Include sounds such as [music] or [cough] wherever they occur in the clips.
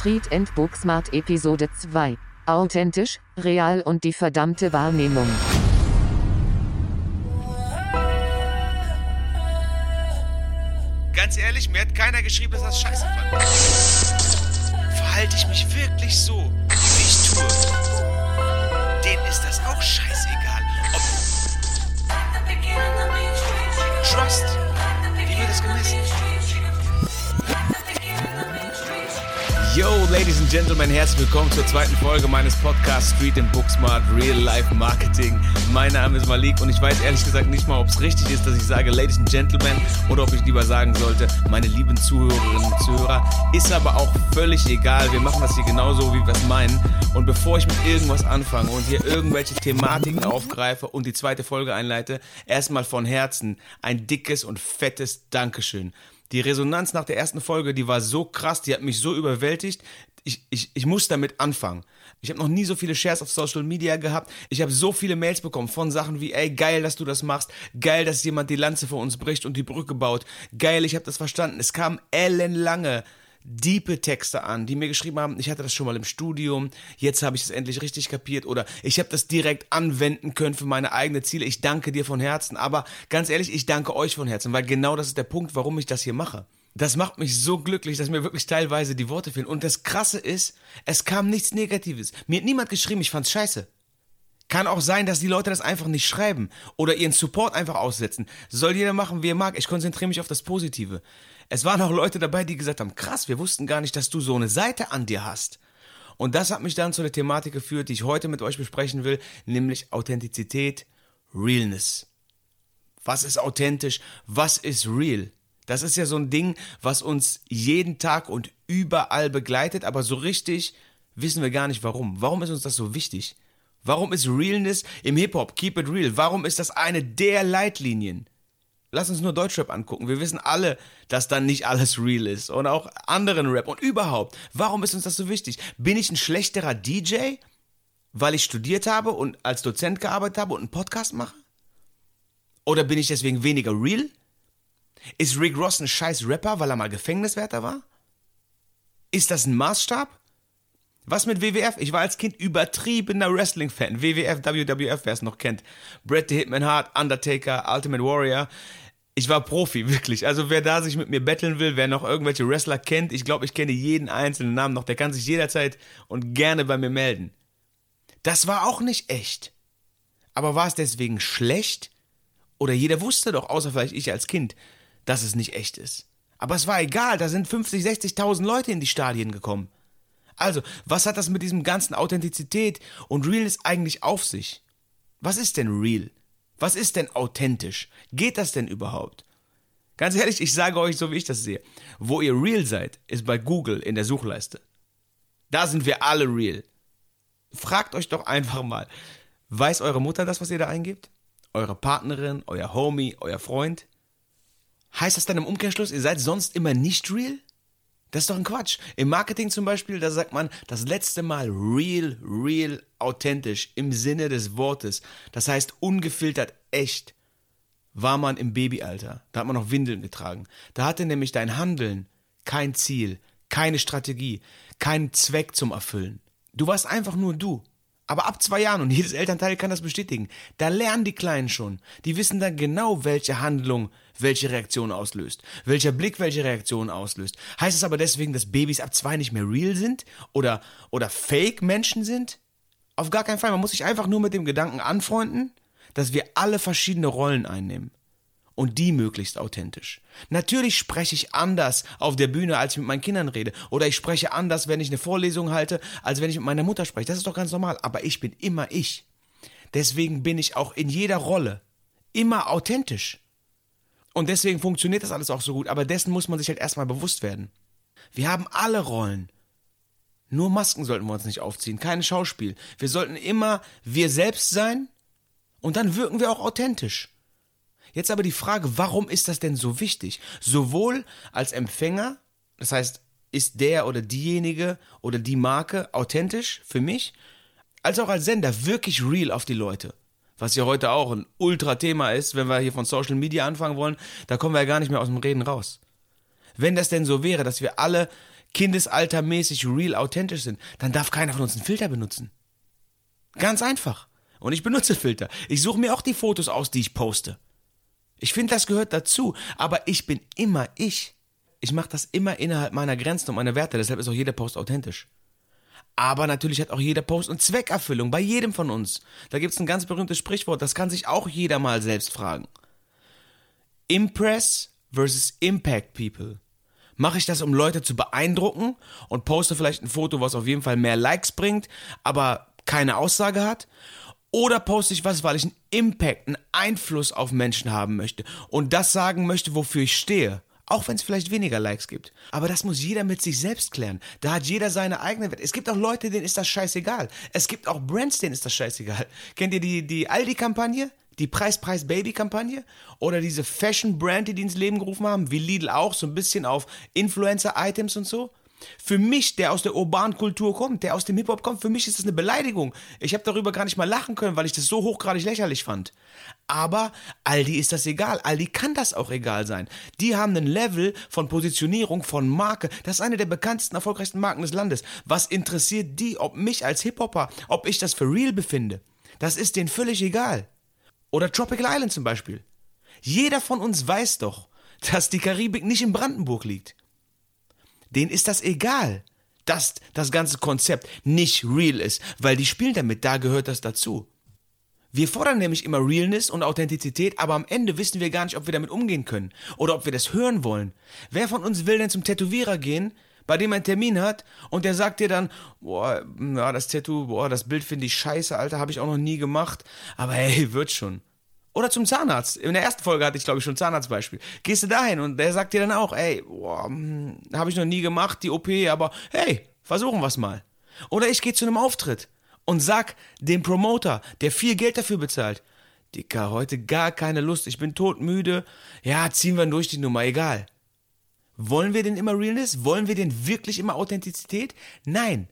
Street and Booksmart Episode 2. Authentisch, real und die verdammte Wahrnehmung. Ganz ehrlich, mir hat keiner geschrieben, dass das scheiße fand. Verhalte ich mich wirklich so, wie ich tue? Denen ist das auch scheißegal. Ob Trust. Yo, Ladies and Gentlemen, herzlich willkommen zur zweiten Folge meines Podcasts Street and Booksmart Real Life Marketing. Mein Name ist Malik und ich weiß ehrlich gesagt nicht mal, ob es richtig ist, dass ich sage Ladies and Gentlemen oder ob ich lieber sagen sollte, meine lieben Zuhörerinnen und Zuhörer. Ist aber auch völlig egal. Wir machen das hier genauso, wie wir es meinen. Und bevor ich mit irgendwas anfange und hier irgendwelche Thematiken aufgreife und die zweite Folge einleite, erstmal von Herzen ein dickes und fettes Dankeschön. Die Resonanz nach der ersten Folge, die war so krass, die hat mich so überwältigt. Ich, ich, ich muss damit anfangen. Ich habe noch nie so viele Shares auf Social Media gehabt. Ich habe so viele Mails bekommen von Sachen wie, ey, geil, dass du das machst. Geil, dass jemand die Lanze vor uns bricht und die Brücke baut. Geil, ich habe das verstanden. Es kam ellenlange diepe Texte an, die mir geschrieben haben, ich hatte das schon mal im Studium, jetzt habe ich es endlich richtig kapiert oder ich habe das direkt anwenden können für meine eigenen Ziele. Ich danke dir von Herzen, aber ganz ehrlich, ich danke euch von Herzen, weil genau das ist der Punkt, warum ich das hier mache. Das macht mich so glücklich, dass mir wirklich teilweise die Worte fehlen. Und das Krasse ist, es kam nichts Negatives. Mir hat niemand geschrieben, ich fand's scheiße. Kann auch sein, dass die Leute das einfach nicht schreiben oder ihren Support einfach aussetzen. Soll jeder machen, wie er mag. Ich konzentriere mich auf das Positive. Es waren auch Leute dabei, die gesagt haben, krass, wir wussten gar nicht, dass du so eine Seite an dir hast. Und das hat mich dann zu der Thematik geführt, die ich heute mit euch besprechen will, nämlich Authentizität, Realness. Was ist authentisch? Was ist real? Das ist ja so ein Ding, was uns jeden Tag und überall begleitet, aber so richtig wissen wir gar nicht warum. Warum ist uns das so wichtig? Warum ist Realness im Hip-Hop, Keep It Real, warum ist das eine der Leitlinien? Lass uns nur Deutschrap angucken. Wir wissen alle, dass dann nicht alles real ist. Und auch anderen Rap. Und überhaupt, warum ist uns das so wichtig? Bin ich ein schlechterer DJ, weil ich studiert habe und als Dozent gearbeitet habe und einen Podcast mache? Oder bin ich deswegen weniger real? Ist Rick Ross ein scheiß Rapper, weil er mal Gefängniswärter war? Ist das ein Maßstab? Was mit WWF? Ich war als Kind übertriebener Wrestling-Fan. WWF, WWF, wer es noch kennt. Bret the Hitman Hart, Undertaker, Ultimate Warrior. Ich war Profi, [laughs] wirklich. Also wer da sich mit mir betteln will, wer noch irgendwelche Wrestler kennt, ich glaube, ich kenne jeden einzelnen Namen noch, der kann sich jederzeit und gerne bei mir melden. Das war auch nicht echt. Aber war es deswegen schlecht? Oder jeder wusste doch, außer vielleicht ich als Kind, dass es nicht echt ist. Aber es war egal, da sind 50, 60.000 Leute in die Stadien gekommen. Also, was hat das mit diesem ganzen Authentizität und Realness eigentlich auf sich? Was ist denn real? Was ist denn authentisch? Geht das denn überhaupt? Ganz ehrlich, ich sage euch so, wie ich das sehe. Wo ihr real seid, ist bei Google in der Suchleiste. Da sind wir alle real. Fragt euch doch einfach mal, weiß eure Mutter das, was ihr da eingibt? Eure Partnerin, euer Homie, euer Freund? Heißt das dann im Umkehrschluss, ihr seid sonst immer nicht real? Das ist doch ein Quatsch. Im Marketing zum Beispiel, da sagt man das letzte Mal real, real, authentisch im Sinne des Wortes. Das heißt ungefiltert echt. War man im Babyalter. Da hat man noch Windeln getragen. Da hatte nämlich dein Handeln kein Ziel, keine Strategie, keinen Zweck zum Erfüllen. Du warst einfach nur du. Aber ab zwei Jahren, und jedes Elternteil kann das bestätigen, da lernen die Kleinen schon. Die wissen dann genau, welche Handlung welche Reaktion auslöst, welcher Blick welche Reaktion auslöst. Heißt es aber deswegen, dass Babys ab zwei nicht mehr real sind oder, oder Fake-Menschen sind? Auf gar keinen Fall. Man muss sich einfach nur mit dem Gedanken anfreunden, dass wir alle verschiedene Rollen einnehmen und die möglichst authentisch. Natürlich spreche ich anders auf der Bühne, als ich mit meinen Kindern rede. Oder ich spreche anders, wenn ich eine Vorlesung halte, als wenn ich mit meiner Mutter spreche. Das ist doch ganz normal. Aber ich bin immer ich. Deswegen bin ich auch in jeder Rolle immer authentisch. Und deswegen funktioniert das alles auch so gut. Aber dessen muss man sich halt erstmal bewusst werden. Wir haben alle Rollen. Nur Masken sollten wir uns nicht aufziehen, kein Schauspiel. Wir sollten immer wir selbst sein und dann wirken wir auch authentisch. Jetzt aber die Frage, warum ist das denn so wichtig? Sowohl als Empfänger, das heißt, ist der oder diejenige oder die Marke authentisch für mich, als auch als Sender wirklich real auf die Leute. Was ja heute auch ein Ultra-Thema ist, wenn wir hier von Social Media anfangen wollen, da kommen wir ja gar nicht mehr aus dem Reden raus. Wenn das denn so wäre, dass wir alle kindesaltermäßig real authentisch sind, dann darf keiner von uns einen Filter benutzen. Ganz einfach. Und ich benutze Filter. Ich suche mir auch die Fotos aus, die ich poste. Ich finde, das gehört dazu. Aber ich bin immer ich. Ich mache das immer innerhalb meiner Grenzen und meiner Werte. Deshalb ist auch jeder Post authentisch. Aber natürlich hat auch jeder Post eine Zweckerfüllung, bei jedem von uns. Da gibt es ein ganz berühmtes Sprichwort, das kann sich auch jeder mal selbst fragen. Impress versus Impact People. Mache ich das, um Leute zu beeindrucken und poste vielleicht ein Foto, was auf jeden Fall mehr Likes bringt, aber keine Aussage hat? Oder poste ich was, weil ich einen Impact, einen Einfluss auf Menschen haben möchte und das sagen möchte, wofür ich stehe? Auch wenn es vielleicht weniger Likes gibt. Aber das muss jeder mit sich selbst klären. Da hat jeder seine eigene Werte. Es gibt auch Leute, denen ist das scheißegal. Es gibt auch Brands, denen ist das scheißegal. [laughs] Kennt ihr die, die Aldi-Kampagne? Die Preis-Preis-Baby-Kampagne? Oder diese Fashion-Brand, die die ins Leben gerufen haben? Wie Lidl auch, so ein bisschen auf Influencer-Items und so? Für mich, der aus der urbanen Kultur kommt, der aus dem Hip-Hop kommt, für mich ist das eine Beleidigung. Ich habe darüber gar nicht mal lachen können, weil ich das so hochgradig lächerlich fand. Aber Aldi ist das egal. Aldi kann das auch egal sein. Die haben ein Level von Positionierung, von Marke. Das ist eine der bekanntesten, erfolgreichsten Marken des Landes. Was interessiert die, ob mich als Hip-Hopper, ob ich das für real befinde? Das ist denen völlig egal. Oder Tropical Island zum Beispiel. Jeder von uns weiß doch, dass die Karibik nicht in Brandenburg liegt denen ist das egal, dass das ganze Konzept nicht real ist, weil die spielen damit, da gehört das dazu. Wir fordern nämlich immer Realness und Authentizität, aber am Ende wissen wir gar nicht, ob wir damit umgehen können oder ob wir das hören wollen. Wer von uns will denn zum Tätowierer gehen, bei dem er einen Termin hat und der sagt dir dann, boah, ja, das Tattoo, boah, das Bild finde ich scheiße, Alter, habe ich auch noch nie gemacht, aber hey, wird schon. Oder zum Zahnarzt. In der ersten Folge hatte ich, glaube ich, schon ein Zahnarztbeispiel. Gehst du dahin und der sagt dir dann auch, ey, hm, habe ich noch nie gemacht, die OP, aber hey, versuchen wir's mal. Oder ich gehe zu einem Auftritt und sag dem Promoter, der viel Geld dafür bezahlt, Dicker, heute gar keine Lust, ich bin todmüde. Ja, ziehen wir durch die Nummer, egal. Wollen wir denn immer Realness? Wollen wir denn wirklich immer Authentizität? Nein.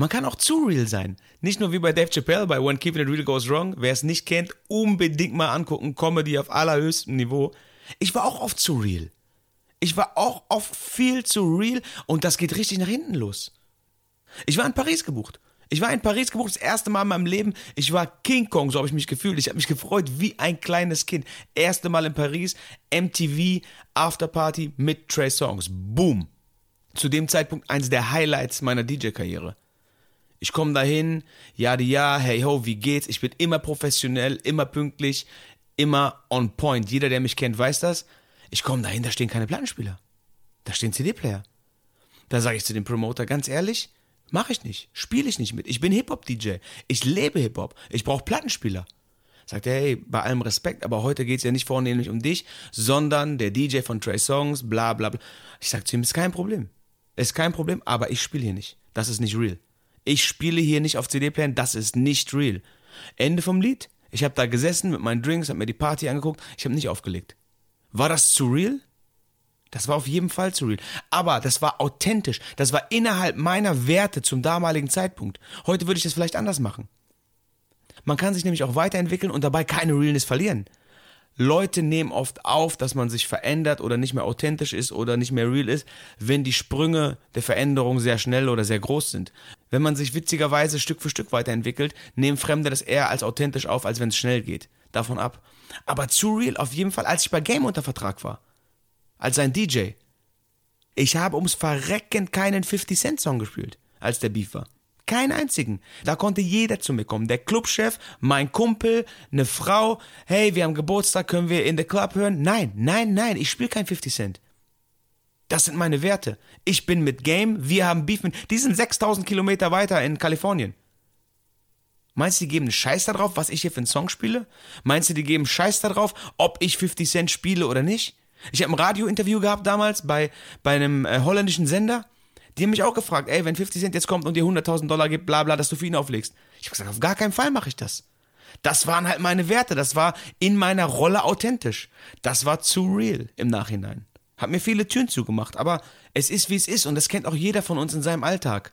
Man kann auch zu real sein. Nicht nur wie bei Dave Chappelle bei When Keeping It Real Goes Wrong. Wer es nicht kennt, unbedingt mal angucken. Comedy auf allerhöchstem Niveau. Ich war auch oft zu real. Ich war auch oft viel zu real und das geht richtig nach hinten los. Ich war in Paris gebucht. Ich war in Paris gebucht, das erste Mal in meinem Leben. Ich war King Kong, so habe ich mich gefühlt. Ich habe mich gefreut wie ein kleines Kind. Erste Mal in Paris, MTV, Afterparty mit Trey Songs. Boom. Zu dem Zeitpunkt eines der Highlights meiner DJ-Karriere. Ich komme dahin, ja, ja, hey ho, wie geht's? Ich bin immer professionell, immer pünktlich, immer on point. Jeder, der mich kennt, weiß das. Ich komme dahin, da stehen keine Plattenspieler. Da stehen CD-Player. Da sage ich zu dem Promoter ganz ehrlich, mache ich nicht, spiele ich nicht mit. Ich bin Hip-Hop-DJ. Ich lebe Hip-Hop. Ich brauche Plattenspieler. Sagt er, hey, bei allem Respekt, aber heute geht's ja nicht vornehmlich um dich, sondern der DJ von Trey Songs, bla bla bla. Ich sag zu ihm, ist kein Problem. Ist kein Problem, aber ich spiele hier nicht. Das ist nicht real. Ich spiele hier nicht auf CD-Playern, das ist nicht real. Ende vom Lied. Ich habe da gesessen mit meinen Drinks, habe mir die Party angeguckt, ich habe nicht aufgelegt. War das zu real? Das war auf jeden Fall zu real. Aber das war authentisch. Das war innerhalb meiner Werte zum damaligen Zeitpunkt. Heute würde ich das vielleicht anders machen. Man kann sich nämlich auch weiterentwickeln und dabei keine Realness verlieren. Leute nehmen oft auf, dass man sich verändert oder nicht mehr authentisch ist oder nicht mehr real ist, wenn die Sprünge der Veränderung sehr schnell oder sehr groß sind. Wenn man sich witzigerweise Stück für Stück weiterentwickelt, nehmen Fremde das eher als authentisch auf, als wenn es schnell geht. Davon ab. Aber zu real auf jeden Fall, als ich bei Game unter Vertrag war. Als sein DJ. Ich habe ums Verrecken keinen 50 Cent Song gespielt, als der Beef war. Keinen einzigen. Da konnte jeder zu mir kommen. Der Clubchef, mein Kumpel, eine Frau. Hey, wir haben Geburtstag, können wir in the Club hören? Nein, nein, nein, ich spiele kein 50 Cent. Das sind meine Werte. Ich bin mit Game, wir haben Beef mit. Die sind 6000 Kilometer weiter in Kalifornien. Meinst du, die geben einen Scheiß darauf, was ich hier für einen Song spiele? Meinst du, die geben Scheiß darauf, ob ich 50 Cent spiele oder nicht? Ich habe ein Radiointerview gehabt damals bei, bei einem äh, holländischen Sender. Die haben mich auch gefragt, ey, wenn 50 Cent jetzt kommt und dir 100.000 Dollar gibt, bla bla, dass du für ihn auflegst. Ich habe gesagt, auf gar keinen Fall mache ich das. Das waren halt meine Werte, das war in meiner Rolle authentisch. Das war zu real im Nachhinein. Hat mir viele Türen zugemacht, aber es ist wie es ist und das kennt auch jeder von uns in seinem Alltag.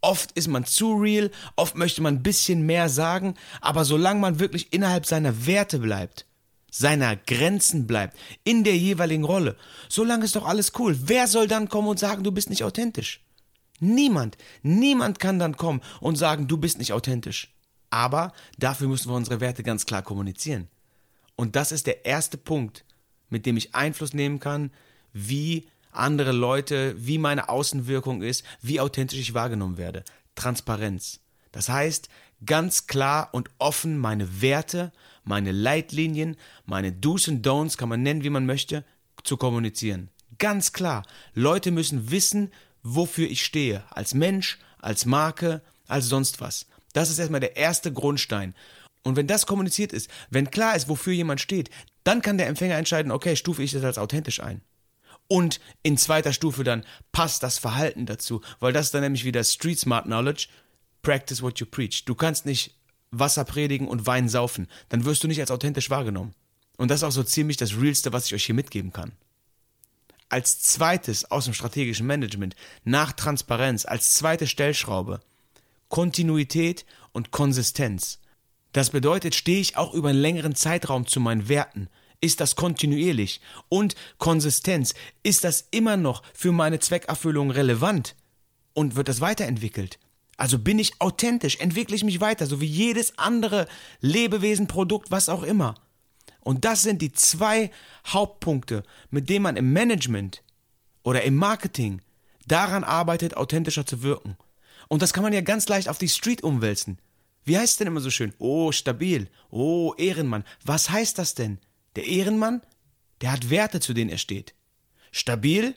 Oft ist man zu real, oft möchte man ein bisschen mehr sagen, aber solange man wirklich innerhalb seiner Werte bleibt, seiner Grenzen bleibt, in der jeweiligen Rolle, solange ist doch alles cool. Wer soll dann kommen und sagen, du bist nicht authentisch? Niemand, niemand kann dann kommen und sagen, du bist nicht authentisch. Aber dafür müssen wir unsere Werte ganz klar kommunizieren. Und das ist der erste Punkt, mit dem ich Einfluss nehmen kann, wie andere Leute, wie meine Außenwirkung ist, wie authentisch ich wahrgenommen werde. Transparenz. Das heißt, ganz klar und offen meine Werte, meine Leitlinien, meine Do's und Don'ts, kann man nennen, wie man möchte, zu kommunizieren. Ganz klar. Leute müssen wissen, wofür ich stehe. Als Mensch, als Marke, als sonst was. Das ist erstmal der erste Grundstein. Und wenn das kommuniziert ist, wenn klar ist, wofür jemand steht, dann kann der Empfänger entscheiden, okay, stufe ich das als authentisch ein. Und in zweiter Stufe dann passt das Verhalten dazu, weil das ist dann nämlich wieder Street Smart Knowledge, practice what you preach. Du kannst nicht Wasser predigen und Wein saufen, dann wirst du nicht als authentisch wahrgenommen. Und das ist auch so ziemlich das Realste, was ich euch hier mitgeben kann. Als zweites aus dem strategischen Management, nach Transparenz, als zweite Stellschraube, Kontinuität und Konsistenz. Das bedeutet, stehe ich auch über einen längeren Zeitraum zu meinen Werten, ist das kontinuierlich? Und Konsistenz, ist das immer noch für meine Zweckerfüllung relevant? Und wird das weiterentwickelt? Also bin ich authentisch, entwickle ich mich weiter, so wie jedes andere Lebewesen, Produkt, was auch immer. Und das sind die zwei Hauptpunkte, mit denen man im Management oder im Marketing daran arbeitet, authentischer zu wirken. Und das kann man ja ganz leicht auf die Street umwälzen. Wie heißt es denn immer so schön? Oh, stabil. Oh, Ehrenmann. Was heißt das denn? Der Ehrenmann, der hat Werte, zu denen er steht. Stabil,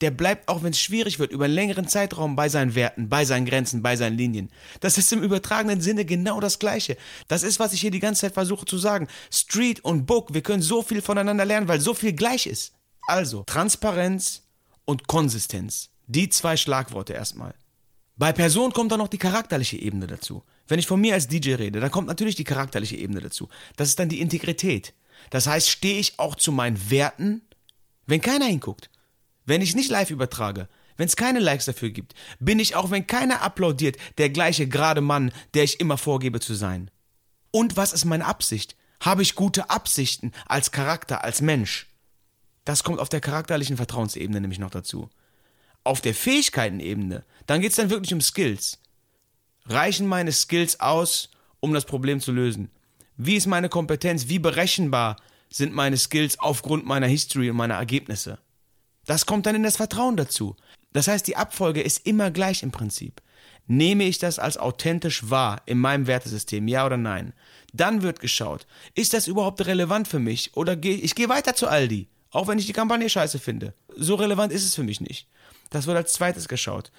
der bleibt, auch wenn es schwierig wird, über einen längeren Zeitraum bei seinen Werten, bei seinen Grenzen, bei seinen Linien. Das ist im übertragenen Sinne genau das Gleiche. Das ist, was ich hier die ganze Zeit versuche zu sagen. Street und Book, wir können so viel voneinander lernen, weil so viel gleich ist. Also, Transparenz und Konsistenz. Die zwei Schlagworte erstmal. Bei Person kommt dann noch die charakterliche Ebene dazu. Wenn ich von mir als DJ rede, dann kommt natürlich die charakterliche Ebene dazu. Das ist dann die Integrität. Das heißt, stehe ich auch zu meinen Werten, wenn keiner hinguckt, wenn ich nicht live übertrage, wenn es keine Likes dafür gibt, bin ich auch, wenn keiner applaudiert, der gleiche gerade Mann, der ich immer vorgebe zu sein. Und was ist meine Absicht? Habe ich gute Absichten als Charakter, als Mensch? Das kommt auf der charakterlichen Vertrauensebene nämlich noch dazu. Auf der Fähigkeitenebene, dann geht es dann wirklich um Skills. Reichen meine Skills aus, um das Problem zu lösen? Wie ist meine Kompetenz? Wie berechenbar sind meine Skills aufgrund meiner History und meiner Ergebnisse? Das kommt dann in das Vertrauen dazu. Das heißt, die Abfolge ist immer gleich im Prinzip. Nehme ich das als authentisch wahr in meinem Wertesystem, ja oder nein? Dann wird geschaut, ist das überhaupt relevant für mich oder gehe ich gehe weiter zu Aldi, auch wenn ich die Kampagne scheiße finde. So relevant ist es für mich nicht. Das wird als zweites geschaut.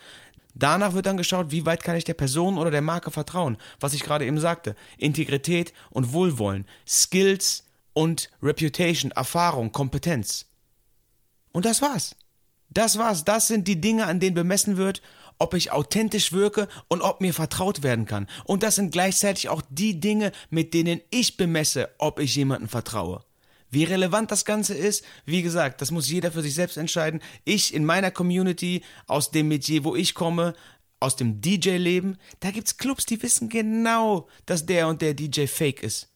Danach wird dann geschaut, wie weit kann ich der Person oder der Marke vertrauen, was ich gerade eben sagte. Integrität und Wohlwollen, Skills und Reputation, Erfahrung, Kompetenz. Und das war's. Das war's. Das sind die Dinge, an denen bemessen wird, ob ich authentisch wirke und ob mir vertraut werden kann. Und das sind gleichzeitig auch die Dinge, mit denen ich bemesse, ob ich jemandem vertraue. Wie relevant das Ganze ist, wie gesagt, das muss jeder für sich selbst entscheiden. Ich in meiner Community, aus dem Metier, wo ich komme, aus dem DJ-Leben, da gibt's Clubs, die wissen genau, dass der und der DJ fake ist.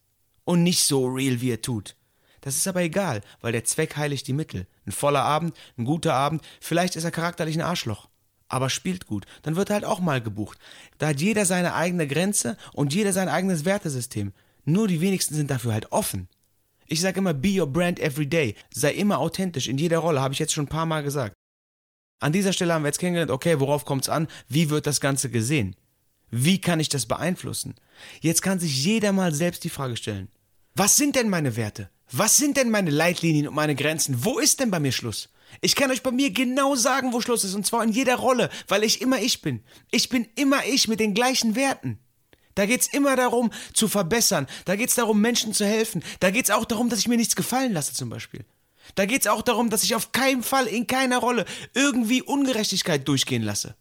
Und nicht so real, wie er tut. Das ist aber egal, weil der Zweck heiligt die Mittel. Ein voller Abend, ein guter Abend, vielleicht ist er charakterlich ein Arschloch. Aber spielt gut, dann wird er halt auch mal gebucht. Da hat jeder seine eigene Grenze und jeder sein eigenes Wertesystem. Nur die wenigsten sind dafür halt offen. Ich sage immer, be your brand every day. Sei immer authentisch in jeder Rolle, habe ich jetzt schon ein paar Mal gesagt. An dieser Stelle haben wir jetzt kennengelernt, okay, worauf kommt es an? Wie wird das Ganze gesehen? Wie kann ich das beeinflussen? Jetzt kann sich jeder mal selbst die Frage stellen. Was sind denn meine Werte? Was sind denn meine Leitlinien und meine Grenzen? Wo ist denn bei mir Schluss? Ich kann euch bei mir genau sagen, wo Schluss ist, und zwar in jeder Rolle, weil ich immer ich bin. Ich bin immer ich mit den gleichen Werten. Da geht's immer darum, zu verbessern. Da geht's darum, Menschen zu helfen. Da geht's auch darum, dass ich mir nichts gefallen lasse, zum Beispiel. Da geht's auch darum, dass ich auf keinen Fall, in keiner Rolle irgendwie Ungerechtigkeit durchgehen lasse.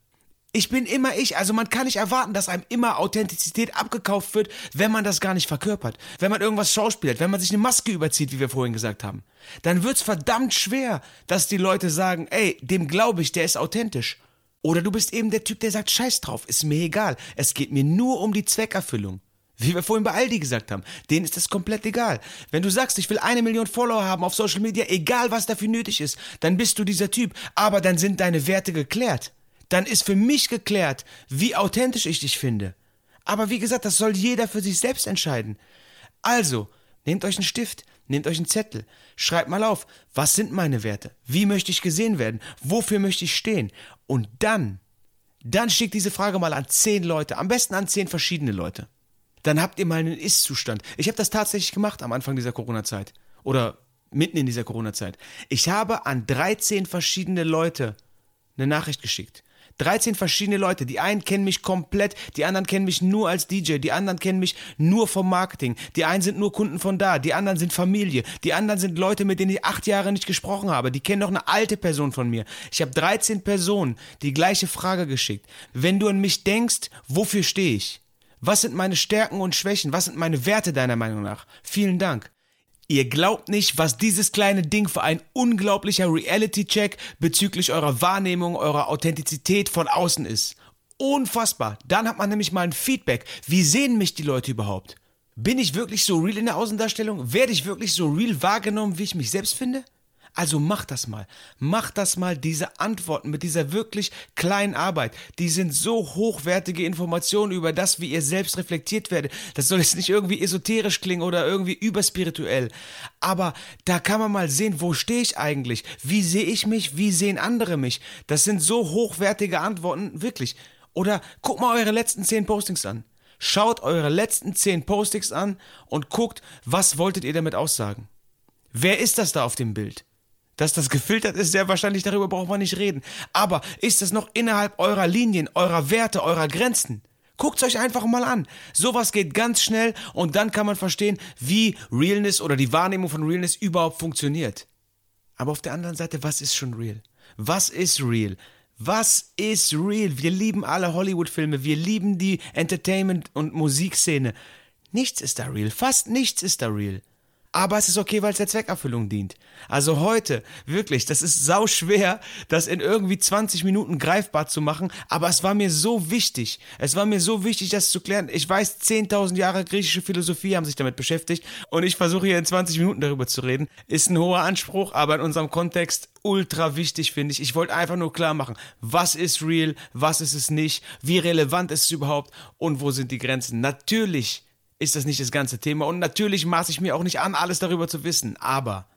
Ich bin immer ich, also man kann nicht erwarten, dass einem immer Authentizität abgekauft wird, wenn man das gar nicht verkörpert. Wenn man irgendwas schauspielt, wenn man sich eine Maske überzieht, wie wir vorhin gesagt haben. Dann wird's verdammt schwer, dass die Leute sagen, ey, dem glaube ich, der ist authentisch. Oder du bist eben der Typ, der sagt, scheiß drauf, ist mir egal. Es geht mir nur um die Zweckerfüllung. Wie wir vorhin bei Aldi gesagt haben, denen ist das komplett egal. Wenn du sagst, ich will eine Million Follower haben auf Social Media, egal was dafür nötig ist, dann bist du dieser Typ. Aber dann sind deine Werte geklärt. dann ist für mich geklärt, wie authentisch ich dich finde. Aber wie gesagt, das soll jeder für sich selbst entscheiden. Also, nehmt euch einen Stift, nehmt euch einen Zettel, schreibt mal auf, was sind meine Werte? Wie möchte ich gesehen werden? Wofür möchte ich stehen? Und dann, dann schickt diese Frage mal an zehn Leute, am besten an zehn verschiedene Leute. Dann habt ihr mal einen Ist-Zustand. Ich habe das tatsächlich gemacht am Anfang dieser Corona-Zeit. Oder mitten in dieser Corona-Zeit. Ich habe an 13 verschiedene Leute eine Nachricht geschickt. 13 verschiedene Leute. Die einen kennen mich komplett, die anderen kennen mich nur als DJ, die anderen kennen mich nur vom Marketing. Die einen sind nur Kunden von da, die anderen sind Familie, die anderen sind Leute, mit denen ich acht Jahre nicht gesprochen habe. Die kennen noch eine alte Person von mir. Ich habe 13 Personen die gleiche Frage geschickt. Wenn du an mich denkst, wofür stehe ich? Was sind meine Stärken und Schwächen? Was sind meine Werte deiner Meinung nach? Vielen Dank. Ihr glaubt nicht, was dieses kleine Ding für ein unglaublicher Reality-Check bezüglich eurer Wahrnehmung, eurer Authentizität von außen ist. Unfassbar. Dann hat man nämlich mal ein Feedback. Wie sehen mich die Leute überhaupt? Bin ich wirklich so real in der Außendarstellung? Werde ich wirklich so real wahrgenommen, wie ich mich selbst finde? Also macht das mal. Macht das mal, diese Antworten mit dieser wirklich kleinen Arbeit. Die sind so hochwertige Informationen über das, wie ihr selbst reflektiert werdet. Das soll jetzt nicht irgendwie esoterisch klingen oder irgendwie überspirituell. Aber da kann man mal sehen, wo stehe ich eigentlich? Wie sehe ich mich? Wie sehen andere mich? Das sind so hochwertige Antworten, wirklich. Oder guckt mal eure letzten zehn Postings an. Schaut eure letzten zehn Postings an und guckt, was wolltet ihr damit aussagen? Wer ist das da auf dem Bild? Dass das gefiltert ist, sehr wahrscheinlich, darüber braucht man nicht reden. Aber ist das noch innerhalb eurer Linien, eurer Werte, eurer Grenzen? Guckt's euch einfach mal an. Sowas geht ganz schnell und dann kann man verstehen, wie Realness oder die Wahrnehmung von Realness überhaupt funktioniert. Aber auf der anderen Seite, was ist schon real? Was ist real? Was ist real? Wir lieben alle Hollywood-Filme, wir lieben die Entertainment- und Musikszene. Nichts ist da real, fast nichts ist da real. Aber es ist okay, weil es der Zweckerfüllung dient. Also heute, wirklich, das ist sau schwer, das in irgendwie 20 Minuten greifbar zu machen, aber es war mir so wichtig. Es war mir so wichtig, das zu klären. Ich weiß, 10.000 Jahre griechische Philosophie haben sich damit beschäftigt und ich versuche hier in 20 Minuten darüber zu reden. Ist ein hoher Anspruch, aber in unserem Kontext ultra wichtig, finde ich. Ich wollte einfach nur klar machen, was ist real, was ist es nicht, wie relevant ist es überhaupt und wo sind die Grenzen. Natürlich ist das nicht das ganze Thema. Und natürlich maße ich mir auch nicht an, alles darüber zu wissen. Aber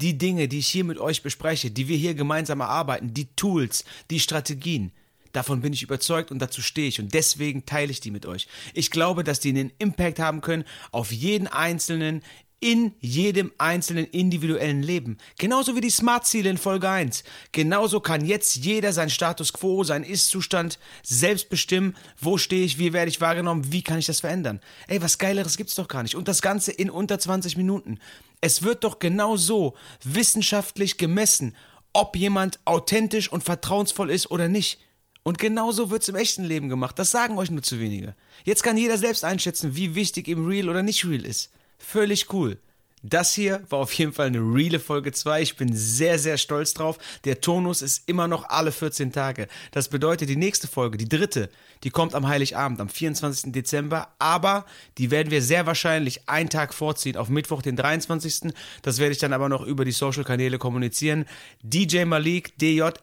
die Dinge, die ich hier mit euch bespreche, die wir hier gemeinsam erarbeiten, die Tools, die Strategien, davon bin ich überzeugt und dazu stehe ich. Und deswegen teile ich die mit euch. Ich glaube, dass die einen Impact haben können auf jeden Einzelnen in jedem einzelnen individuellen Leben. Genauso wie die Smart-Ziele in Folge 1. Genauso kann jetzt jeder sein Status quo, sein Ist-Zustand selbst bestimmen. Wo stehe ich, wie werde ich wahrgenommen, wie kann ich das verändern? Ey, was Geileres gibt's doch gar nicht. Und das Ganze in unter 20 Minuten. Es wird doch genau so wissenschaftlich gemessen, ob jemand authentisch und vertrauensvoll ist oder nicht. Und genauso wird's im echten Leben gemacht. Das sagen euch nur zu wenige. Jetzt kann jeder selbst einschätzen, wie wichtig ihm real oder nicht real ist. Völlig cool. Das hier war auf jeden Fall eine reale Folge 2. Ich bin sehr, sehr stolz drauf. Der Tonus ist immer noch alle 14 Tage. Das bedeutet, die nächste Folge, die dritte, die kommt am Heiligabend, am 24. Dezember. Aber die werden wir sehr wahrscheinlich einen Tag vorziehen, auf Mittwoch, den 23. Das werde ich dann aber noch über die Social-Kanäle kommunizieren. DJ Malik, D-J-M-A-A-L-E-K,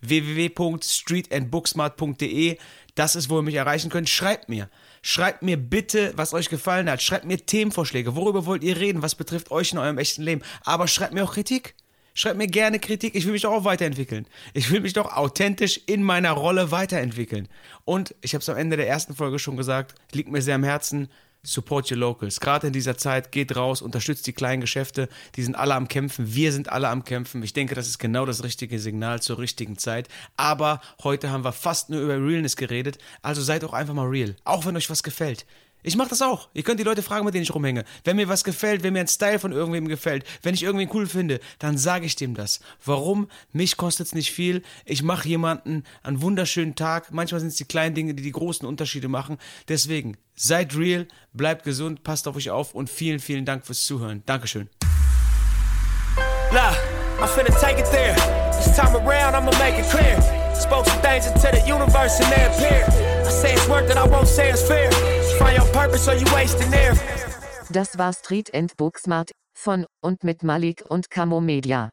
www.streetandbooksmart.de. Das ist, wo ihr mich erreichen könnt. Schreibt mir. Schreibt mir bitte, was euch gefallen hat. Schreibt mir Themenvorschläge. Worüber wollt ihr reden? Was betrifft euch in eurem echten Leben? Aber schreibt mir auch Kritik. Schreibt mir gerne Kritik. Ich will mich doch auch weiterentwickeln. Ich will mich doch authentisch in meiner Rolle weiterentwickeln. Und ich habe es am Ende der ersten Folge schon gesagt, liegt mir sehr am Herzen. Support your locals. Gerade in dieser Zeit geht raus, unterstützt die kleinen Geschäfte. Die sind alle am Kämpfen. Wir sind alle am Kämpfen. Ich denke, das ist genau das richtige Signal zur richtigen Zeit. Aber heute haben wir fast nur über Realness geredet. Also seid auch einfach mal real. Auch wenn euch was gefällt. Ich mache das auch. Ihr könnt die Leute fragen, mit denen ich rumhänge. Wenn mir was gefällt, wenn mir ein Style von irgendwem gefällt, wenn ich irgendwen cool finde, dann sage ich dem das. Warum? Mich kostet es nicht viel. Ich mache jemanden einen wunderschönen Tag. Manchmal sind es die kleinen Dinge, die die großen Unterschiede machen. Deswegen, seid real, bleibt gesund, passt auf euch auf und vielen, vielen Dank fürs Zuhören. Dankeschön. Look, I'm finna take it there. This time around, I'ma make it clear. Spoke some things into the universe and they appear. I say it's worth it, I won't say it's fair. Das war Street and Booksmart von und mit Malik und Camo Media.